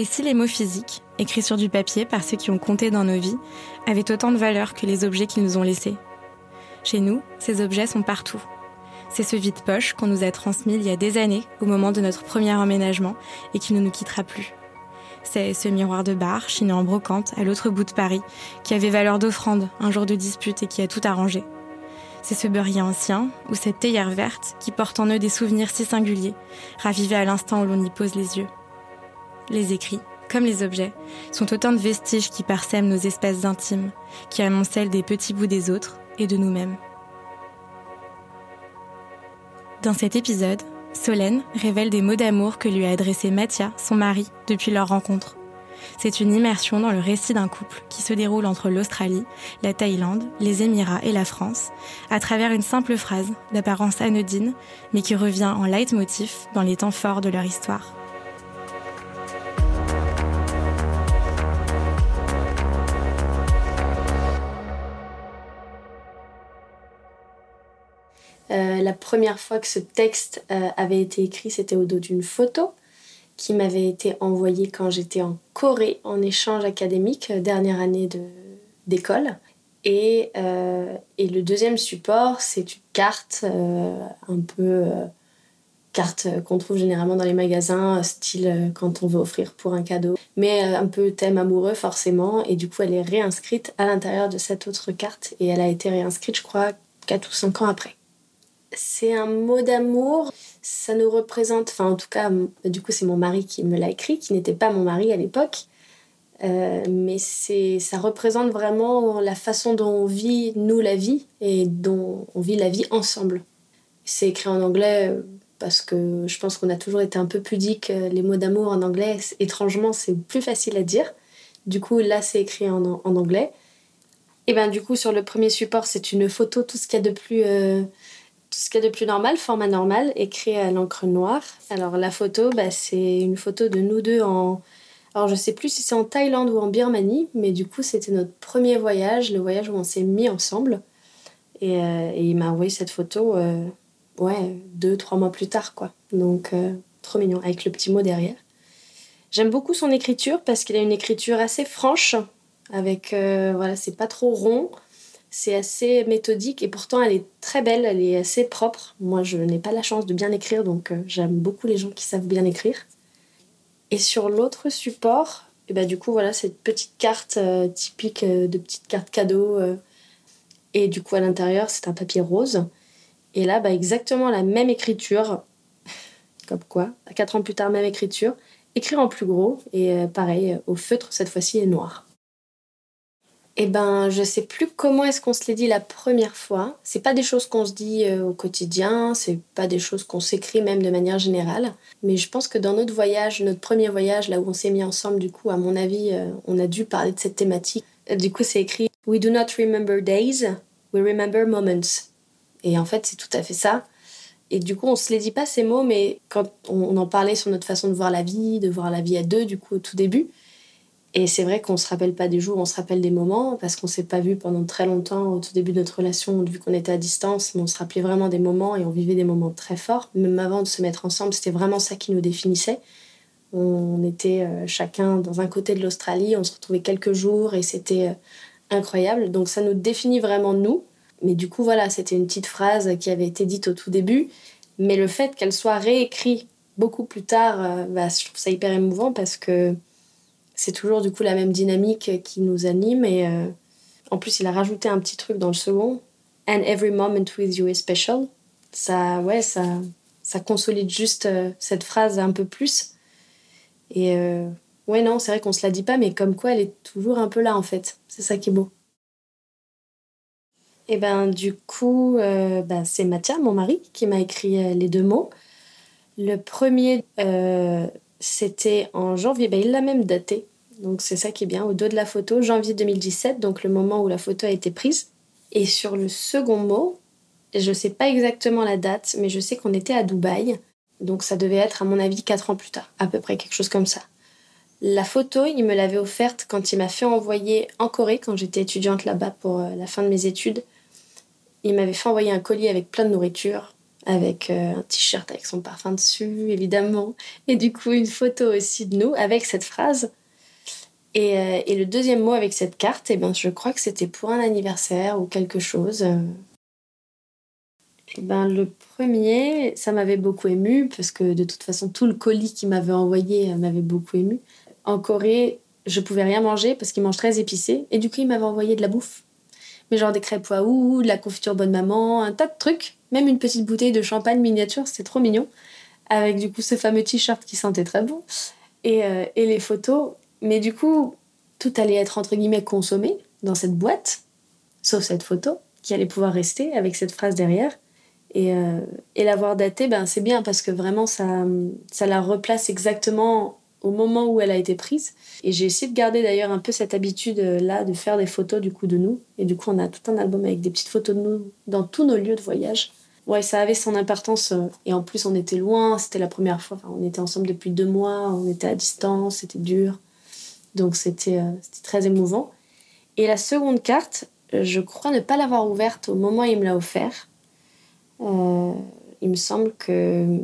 Et si les mots physiques, écrits sur du papier par ceux qui ont compté dans nos vies, avaient autant de valeur que les objets qu'ils nous ont laissés? Chez nous, ces objets sont partout. C'est ce vide-poche qu'on nous a transmis il y a des années, au moment de notre premier emménagement, et qui ne nous quittera plus. C'est ce miroir de bar, chiné en brocante, à l'autre bout de Paris, qui avait valeur d'offrande un jour de dispute et qui a tout arrangé. C'est ce beurrier ancien, ou cette théière verte, qui porte en eux des souvenirs si singuliers, ravivés à l'instant où l'on y pose les yeux. Les écrits, comme les objets, sont autant de vestiges qui parsèment nos espaces intimes, qui amoncellent des petits bouts des autres et de nous-mêmes. Dans cet épisode, Solène révèle des mots d'amour que lui a adressés Mathia, son mari, depuis leur rencontre. C'est une immersion dans le récit d'un couple qui se déroule entre l'Australie, la Thaïlande, les Émirats et la France, à travers une simple phrase d'apparence anodine, mais qui revient en leitmotiv dans les temps forts de leur histoire. La première fois que ce texte euh, avait été écrit, c'était au dos d'une photo qui m'avait été envoyée quand j'étais en Corée en échange académique, euh, dernière année d'école. Et, et, le deuxième support, c'est une carte, un peu carte qu'on trouve généralement dans les magasins, style quand on veut offrir pour un cadeau, mais un peu thème amoureux forcément. Et du coup, elle est réinscrite à l'intérieur de cette autre carte et elle a été réinscrite, je crois, 4 ou 5 ans après c'est un mot d'amour. Ça nous représente, enfin en tout cas, du coup c'est mon mari qui me l'a écrit, qui n'était pas mon mari à l'époque. Euh, mais c'est, ça représente vraiment la façon dont on vit, nous, la vie, et dont on vit la vie ensemble. C'est écrit en anglais euh, parce que je pense qu'on a toujours été un peu pudique. Euh, les mots d'amour en anglais, étrangement, c'est plus facile à dire. Du coup, là, c'est écrit en, anglais. Et ben du coup, sur le premier support, c'est une photo, tout ce qu'il y a de plus tout ce qu'il y a de plus normal, format normal, écrit à l'encre noire. Alors la photo, bah, c'est une photo de nous deux en... Alors je sais plus si c'est en Thaïlande ou en Birmanie, mais du coup c'était notre premier voyage, le voyage où on s'est mis ensemble. Et, euh, il m'a envoyé cette photo, euh, ouais, deux, trois mois plus tard, quoi. Donc euh, trop mignon, avec le petit mot derrière. J'aime beaucoup son écriture parce qu'il a une écriture assez franche, avec, voilà, c'est pas trop rond. C'est assez méthodique et pourtant elle est très belle, elle est assez propre. Moi je n'ai pas la chance de bien écrire donc euh, j'aime beaucoup les gens qui savent bien écrire. Et sur l'autre support, et bah, du coup voilà cette petite carte euh, typique euh, de petite carte cadeau. et du coup à l'intérieur c'est un papier rose. Et là bah, exactement la même écriture, comme quoi, quatre ans plus tard même écriture, écrire en plus gros et pareil au feutre cette fois-ci est noir. Eh ben, je sais plus comment est-ce qu'on se l'est dit la première fois. C'est pas des choses qu'on se dit euh, au quotidien, c'est pas des choses qu'on s'écrit même de manière générale. Mais je pense que dans notre voyage, notre premier voyage, là où on s'est mis ensemble, du coup, à mon avis, euh, on a dû parler de cette thématique. Euh, du coup, c'est écrit We do not remember days, we remember moments. Et en fait, c'est tout à fait ça. Et du coup, on se les dit pas ces mots, mais quand on en parlait sur notre façon de voir la vie, de voir la vie à deux, du coup, au tout début, et c'est vrai qu'on se rappelle pas des jours, on se rappelle des moments, parce qu'on s'est pas vu pendant très longtemps au tout début de notre relation, vu qu'on était à distance, mais on se rappelait vraiment des moments et on vivait des moments très forts. Même avant de se mettre ensemble, c'était vraiment ça qui nous définissait. On était euh, chacun dans un côté de l'Australie, on se retrouvait quelques jours et c'était euh, incroyable. Donc ça nous définit vraiment nous. Mais du coup, voilà, c'était une petite phrase qui avait été dite au tout début. Mais le fait qu'elle soit réécrite beaucoup plus tard, euh, bah, je trouve ça hyper émouvant parce que c'est toujours du coup la même dynamique qui nous anime. Et euh, en plus, il a rajouté un petit truc dans le second. And every moment with you is special. Ça, ouais, ça, ça consolide juste euh, cette phrase un peu plus. Et euh, ouais, non, c'est vrai qu'on se la dit pas, mais comme quoi elle est toujours un peu là en fait. C'est ça qui est beau. Et ben du coup, ben, c'est Mathia, mon mari, qui m'a écrit les deux mots. Le premier, c'était en janvier, ben, il l'a même daté. Donc c'est ça qui est bien. Au dos de la photo, janvier 2017, donc le moment où la photo a été prise. Et sur le second mot, je ne sais pas exactement la date, mais je sais qu'on était à Dubaï. Donc ça devait être, à mon avis, 4 ans plus tard, à peu près quelque chose comme ça. La photo, il me l'avait offerte quand il m'a fait envoyer en Corée, quand j'étais étudiante là-bas pour euh, la fin de mes études. Il m'avait fait envoyer un colis avec plein de nourriture. avec euh, un t-shirt avec son parfum dessus, évidemment. Et du coup, une photo aussi de nous avec cette phrase. Et, euh, et le deuxième mot avec cette carte, eh ben, je crois que c'était pour un anniversaire ou quelque chose. Eh ben, le premier, ça m'avait beaucoup ému parce que de toute façon, tout le colis qu'il m'avait envoyé m'avait beaucoup ému. En Corée, je pouvais rien manger parce qu'il mange très épicé et du coup, il m'avait envoyé de la bouffe. Mais genre des crêpes waouh, de la confiture bonne maman, un tas de trucs, même une petite bouteille de champagne miniature, c'était trop mignon. Avec du coup ce fameux t-shirt qui sentait très bon et, euh, et les photos. Mais du coup, tout allait être entre guillemets consommé dans cette boîte, sauf cette photo qui allait pouvoir rester avec cette phrase derrière. Et, euh, et l'avoir datée, ben, c'est bien parce que vraiment, ça, ça la replace exactement au moment où elle a été prise. Et j'ai essayé de garder d'ailleurs un peu cette habitude-là de faire des photos du coup de nous. Et du coup, on a tout un album avec des petites photos de nous dans tous nos lieux de voyage. Ouais, ça avait son importance. Euh, et en plus, on était loin. C'était la première fois. On était ensemble depuis deux mois. On était à distance. C'était dur. Donc, c'était euh, très émouvant. Et la seconde carte, je crois ne pas l'avoir ouverte au moment où il me l'a offert. Euh, il me semble que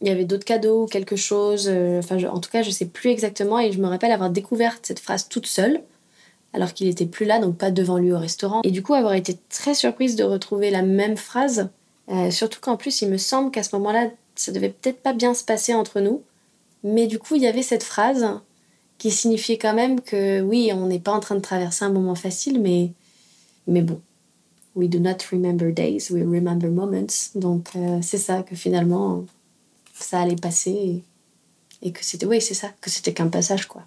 il y avait d'autres cadeaux ou quelque chose. Euh, enfin, en tout cas, je sais plus exactement. Et je me rappelle avoir découvert cette phrase toute seule, alors qu'il était plus là, donc pas devant lui au restaurant. Et du coup, avoir été très surprise de retrouver la même phrase. Surtout qu'en plus, il me semble qu'à ce moment-là, ça devait peut-être pas bien se passer entre nous. Mais du coup, il y avait cette phrase qui signifiait quand même que oui, on n'est pas en train de traverser un moment facile, mais, mais bon, we do not remember days, we remember moments. Donc euh, c'est ça que finalement ça allait passer et, que c'était oui c'est ça que c'était qu'un passage quoi.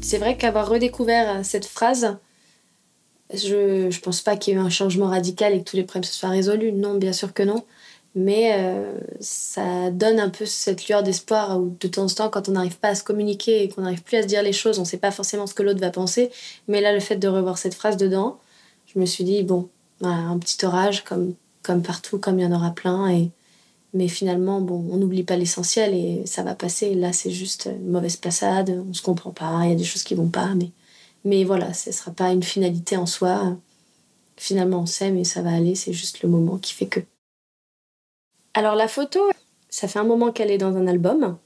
C'est vrai qu'avoir redécouvert cette phrase, je, je pense pas qu'il y ait eu un changement radical et que tous les problèmes se soient résolus. Non, bien sûr que non mais euh, ça donne un peu cette lueur d'espoir où de temps en temps, quand on n'arrive pas à se communiquer et qu'on n'arrive plus à se dire les choses, on ne sait pas forcément ce que l'autre va penser. Mais là, le fait de revoir cette phrase dedans, je me suis dit, bon, un petit orage comme, comme partout, comme il y en aura plein. Et, mais finalement, bon, on n'oublie pas l'essentiel et ça va passer. Là, c'est juste une mauvaise passade, on ne se comprend pas, il y a des choses qui vont pas. Mais, mais voilà, ce ne sera pas une finalité en soi. Finalement, on sait, mais ça va aller, c'est juste le moment qui fait que. Alors la photo, ça fait un moment qu'elle est dans un album.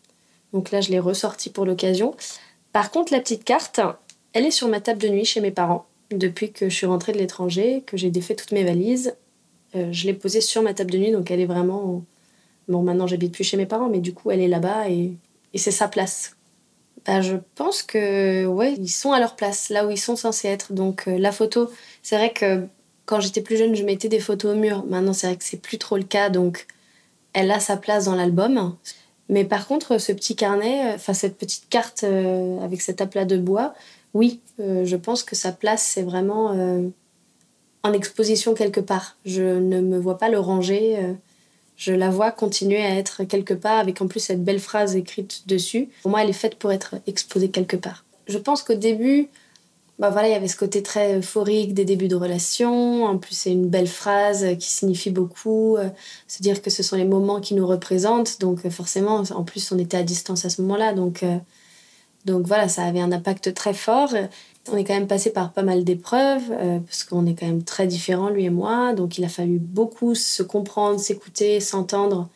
Donc là, je l'ai ressortie pour l'occasion. Par contre, la petite carte, elle est sur ma table de nuit chez mes parents. Depuis que je suis rentrée de l'étranger, que j'ai défait toutes mes valises, euh, je l'ai posée sur ma table de nuit. Donc elle est vraiment... Bon, maintenant, j'habite plus chez mes parents, mais du coup, elle est là-bas et, c'est sa place. Bah, je pense que, ouais, ils sont à leur place, là où ils sont censés être. Donc euh, la photo, c'est vrai que quand j'étais plus jeune, je mettais des photos au mur. Maintenant, c'est vrai que c'est plus trop le cas. Donc elle a sa place dans l'album. Mais par contre, ce petit carnet, enfin cette petite carte euh, avec cet aplat de bois, oui, euh, je pense que sa place, c'est vraiment euh, en exposition quelque part. Je ne me vois pas le ranger. Je la vois continuer à être quelque part avec en plus cette belle phrase écrite dessus. Pour moi, elle est faite pour être exposée quelque part. Je pense qu'au début, bah voilà, il y avait ce côté très euphorique des débuts de relation. En plus, c'est une belle phrase qui signifie beaucoup. Euh, se dire que ce sont les moments qui nous représentent. Donc, euh, forcément, en plus, on était à distance à ce moment-là. Donc, euh, donc voilà, ça avait un impact très fort. On est quand même passé par pas mal d'épreuves, parce qu'on est quand même très différents, lui et moi. Donc, il a fallu beaucoup se comprendre, s'écouter, s'entendre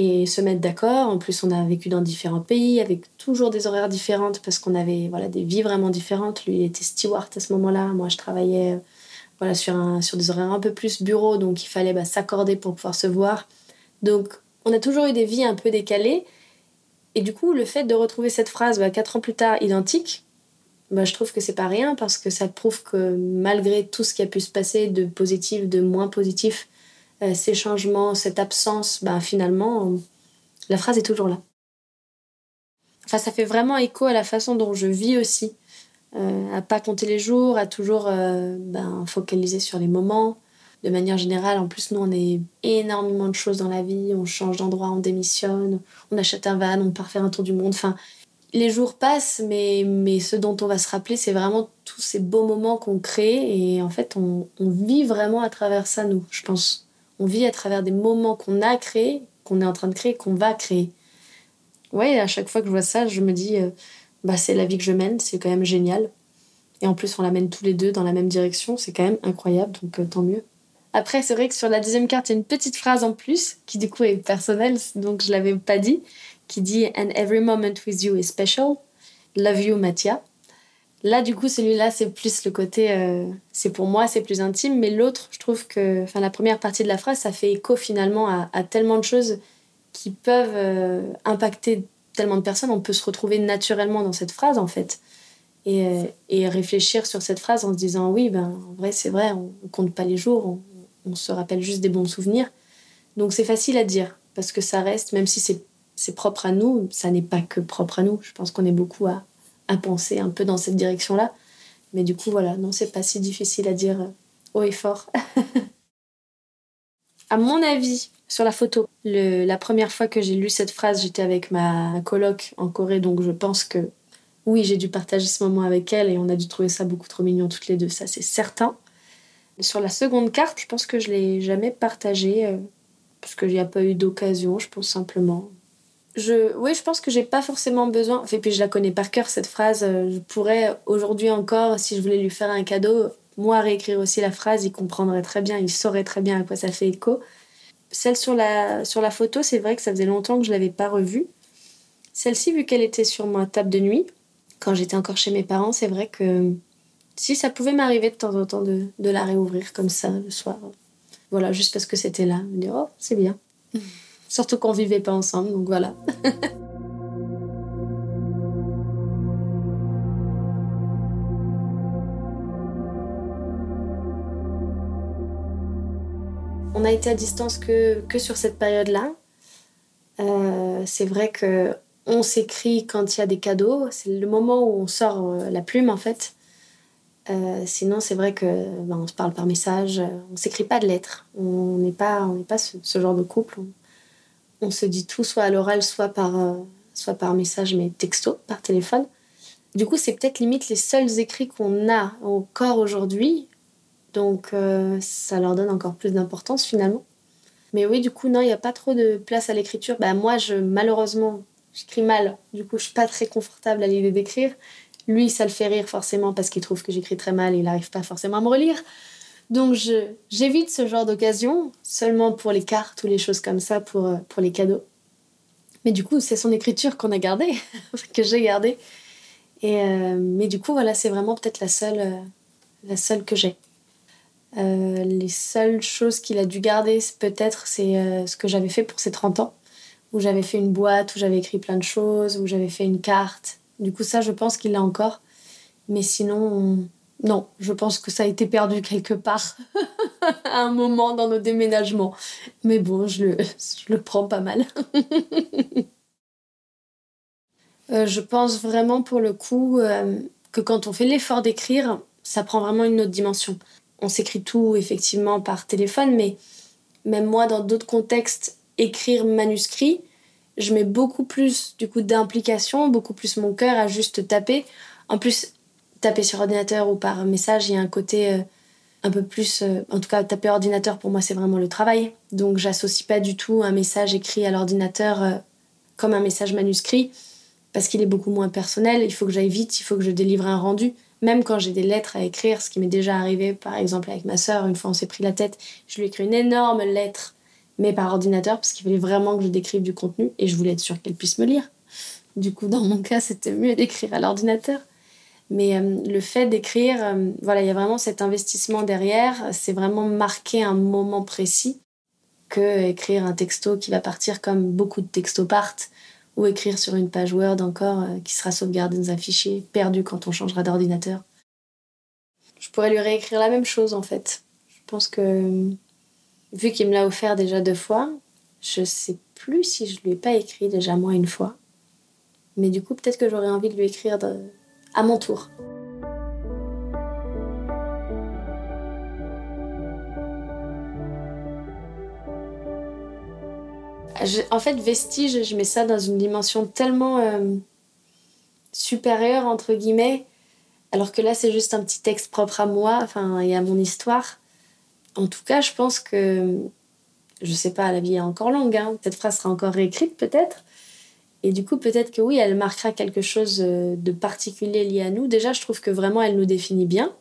et se mettre d'accord. En plus, on a vécu dans différents pays avec toujours des horaires différentes parce qu'on avait voilà, des vies vraiment différentes. Lui, il était steward à ce moment-là. Moi, je travaillais euh, voilà, sur, un, sur des horaires un peu plus bureau, donc il fallait bah, s'accorder pour pouvoir se voir. Donc, on a toujours eu des vies un peu décalées. Et du coup, le fait de retrouver cette phrase bah, quatre ans plus tard identique, bah, je trouve que c'est pas rien parce que ça prouve que malgré tout ce qui a pu se passer de positif, de moins positif, euh, ces changements, cette absence, ben, finalement, la phrase est toujours là. Enfin, ça fait vraiment écho à la façon dont je vis aussi. Euh, à pas compter les jours, à toujours euh, ben, focaliser sur les moments. De manière générale, en plus, nous, on a énormément de choses dans la vie. On change d'endroit, on démissionne, on achète un van, on part faire un tour du monde. Enfin, les jours passent, mais, mais ce dont on va se rappeler, c'est vraiment tous ces beaux moments qu'on crée. Et en fait, on, vit vraiment à travers ça, nous, je pense. On vit à travers des moments qu'on a créés, qu'on est en train de créer, qu'on va créer. Ouais, à chaque fois que je vois ça, je me dis, euh, bah, c'est la vie que je mène, c'est quand même génial. Et en plus, on l'amène tous les deux dans la même direction. C'est quand même incroyable, donc euh, tant mieux. Après, c'est vrai que sur la deuxième carte, il y a une petite phrase en plus qui du coup est personnelle, donc je l'avais pas dit, qui dit And every moment with you is special. Love you, Mathia. Là, du coup, celui-là, c'est plus le côté. Euh, c'est pour moi, c'est plus intime. Mais l'autre, je trouve que. Enfin, la première partie de la phrase, ça fait écho finalement à, tellement de choses qui peuvent euh, impacter tellement de personnes. On peut se retrouver naturellement dans cette phrase, en fait. Et, euh, et réfléchir sur cette phrase en se disant oui, ben, en vrai, c'est vrai, on, on, compte pas les jours, on, on, se rappelle juste des bons souvenirs. Donc, c'est facile à dire parce que ça reste, même si c'est propre à nous, ça n'est pas que propre à nous. Je pense qu'on est beaucoup à à penser un peu dans cette direction-là. Mais du coup, voilà, non, c'est pas si difficile à dire euh, haut et fort. à mon avis, sur la photo, la première fois que j'ai lu cette phrase, j'étais avec ma coloc en Corée, donc je pense que oui, j'ai dû partager ce moment avec elle et on a dû trouver ça beaucoup trop mignon toutes les deux, ça c'est certain. Sur la seconde carte, je pense que je l'ai jamais partagée euh, parce qu'il n'y a pas eu d'occasion, je pense simplement je, oui, je pense que j'ai pas forcément besoin. Et puis je la connais par cœur cette phrase. Euh, je pourrais aujourd'hui encore, si je voulais lui faire un cadeau, moi réécrire aussi la phrase, il comprendrait très bien, il saurait très bien à quoi ça fait écho. Celle sur la, sur la photo, c'est vrai que ça faisait longtemps que je l'avais pas revue. Celle-ci, vu qu'elle était sur ma table de nuit, quand j'étais encore chez mes parents, c'est vrai que si ça pouvait m'arriver de temps en temps de, de, la réouvrir comme ça le soir. Voilà, juste parce que c'était là. Me dire, oh, c'est bien. Surtout qu'on vivait pas ensemble, donc voilà. on a été à distance que, que sur cette période-là. Euh, c'est vrai que on s'écrit quand il y a des cadeaux. C'est le moment où on sort euh, la plume en fait. Euh, sinon, c'est vrai que ben, on se parle par message. On s'écrit pas de lettres. On n'est pas, on n'est pas ce, genre de couple se dit tout soit à l'oral, soit par, euh, soit par message, mais texto, par téléphone. Du coup, c'est peut-être limite les seuls écrits qu'on a encore aujourd'hui. Donc, euh, ça leur donne encore plus d'importance finalement. Mais oui, du coup, non, il n'y a pas trop de place à l'écriture. Bah, moi, je, malheureusement, j'écris mal. Du coup, je suis pas très confortable à l'idée d'écrire. Lui, ça le fait rire forcément parce qu'il trouve que j'écris très mal et il n'arrive pas forcément à me relire. Donc j'évite ce genre d'occasion seulement pour les cartes ou les choses comme ça, pour, euh, pour les cadeaux. Mais du coup, c'est son écriture qu'on a gardée, que j'ai gardée. Et, euh, mais du coup, voilà, c'est vraiment peut-être la seule, euh, la seule que j'ai. les seules choses qu'il a dû garder, peut-être, c'est ce que j'avais fait pour ses 30 ans, où j'avais fait une boîte, où j'avais écrit plein de choses, où j'avais fait une carte. Du coup, ça, je pense qu'il l'a encore. Mais sinon, non, je pense que ça a été perdu quelque part à un moment dans nos déménagements. Mais bon, je le, je le prends pas mal. Euh, je pense vraiment pour le coup euh, que quand on fait l'effort d'écrire, ça prend vraiment une autre dimension. On s'écrit tout effectivement par téléphone, mais même moi, dans d'autres contextes, écrire manuscrit, je mets beaucoup plus du coup d'implication, beaucoup plus mon cœur à juste taper. En plus, taper sur ordinateur ou par message, il y a un côté euh, un peu plus. Euh, en tout cas, taper ordinateur, pour moi, c'est vraiment le travail. Donc, j'associe pas du tout un message écrit à l'ordinateur euh, comme un message manuscrit, parce qu'il est beaucoup moins personnel. Il faut que j'aille vite, il faut que je délivre un rendu. Même quand j'ai des lettres à écrire, ce qui m'est déjà arrivé, par exemple, avec ma sœur, une fois on s'est pris la tête, je lui ai écrit une énorme lettre, mais par ordinateur, parce qu'il fallait vraiment que je décrive du contenu et je voulais être sûre qu'elle puisse me lire. Du coup, dans mon cas, c'était mieux d'écrire à l'ordinateur. Mais euh, le fait d'écrire, euh, voilà, il y a vraiment cet investissement derrière. C'est vraiment marquer un moment précis que écrire un texto qui va partir comme beaucoup de textos partent ou écrire sur une page Word encore euh, qui sera sauvegardé dans un fichier perdu quand on changera d'ordinateur. Je pourrais lui réécrire la même chose en fait. Je pense que vu qu'il me l'a offert déjà deux fois, je sais plus si je lui ai pas écrit déjà moins une fois. Mais du coup, peut-être que j'aurais envie de lui écrire à mon tour. en fait, vestige, je mets ça dans une dimension tellement euh, supérieure, entre guillemets, alors que là, c'est juste un petit texte propre à moi, enfin, et à mon histoire. En tout cas, je pense que, je sais pas, la vie est encore longue, hein, cette phrase sera encore réécrite peut-être, Et du coup, peut-être que oui, elle marquera quelque chose euh, de particulier lié à nous. Déjà, je trouve que vraiment, elle nous définit bien.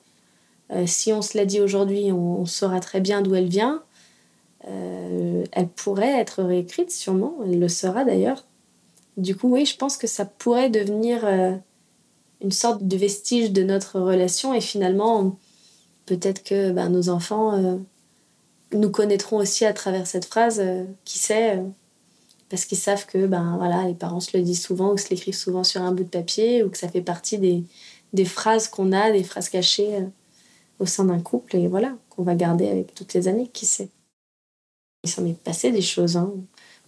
Euh, si on se l'a dit aujourd'hui, on, saura très bien d'où elle vient. Euh, elle pourrait être réécrite, sûrement. Elle le sera d'ailleurs. Du coup, oui, je pense que ça pourrait devenir une sorte de vestige de notre relation. Et finalement, peut-être que ben, nos enfants nous connaîtront aussi à travers cette phrase. qui sait parce qu'ils savent que ben voilà les parents se le disent souvent ou se l'écrivent souvent sur un bout de papier ou que ça fait partie des, des phrases qu'on a des phrases cachées euh, au sein d'un couple et voilà qu'on va garder avec toutes les années qui sait il s'en est passé des choses hein.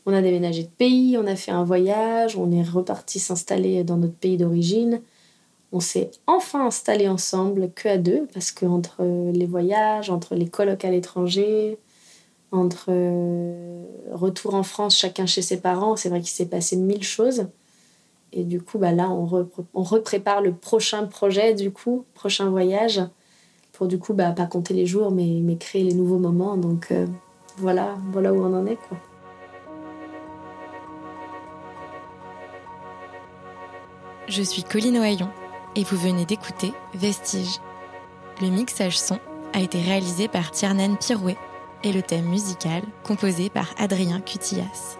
on a déménagé de pays on a fait un voyage on est reparti s'installer dans notre pays d'origine on s'est enfin installé ensemble que à deux parce que entre les voyages entre les colloques à l'étranger entre euh, retour en France, chacun chez ses parents, c'est vrai qu'il s'est passé mille choses. Et du coup, bah là, on, reprépare le prochain projet, du coup, prochain voyage, pour du coup, bah, pas compter les jours, mais, créer les nouveaux moments. Donc euh, voilà, voilà où on en est. Je suis Colline Ohaillon et vous venez d'écouter Vestige. Le mixage son a été réalisé par Tiernan Pirouet et le thème musical composé par Adrien Cutillas.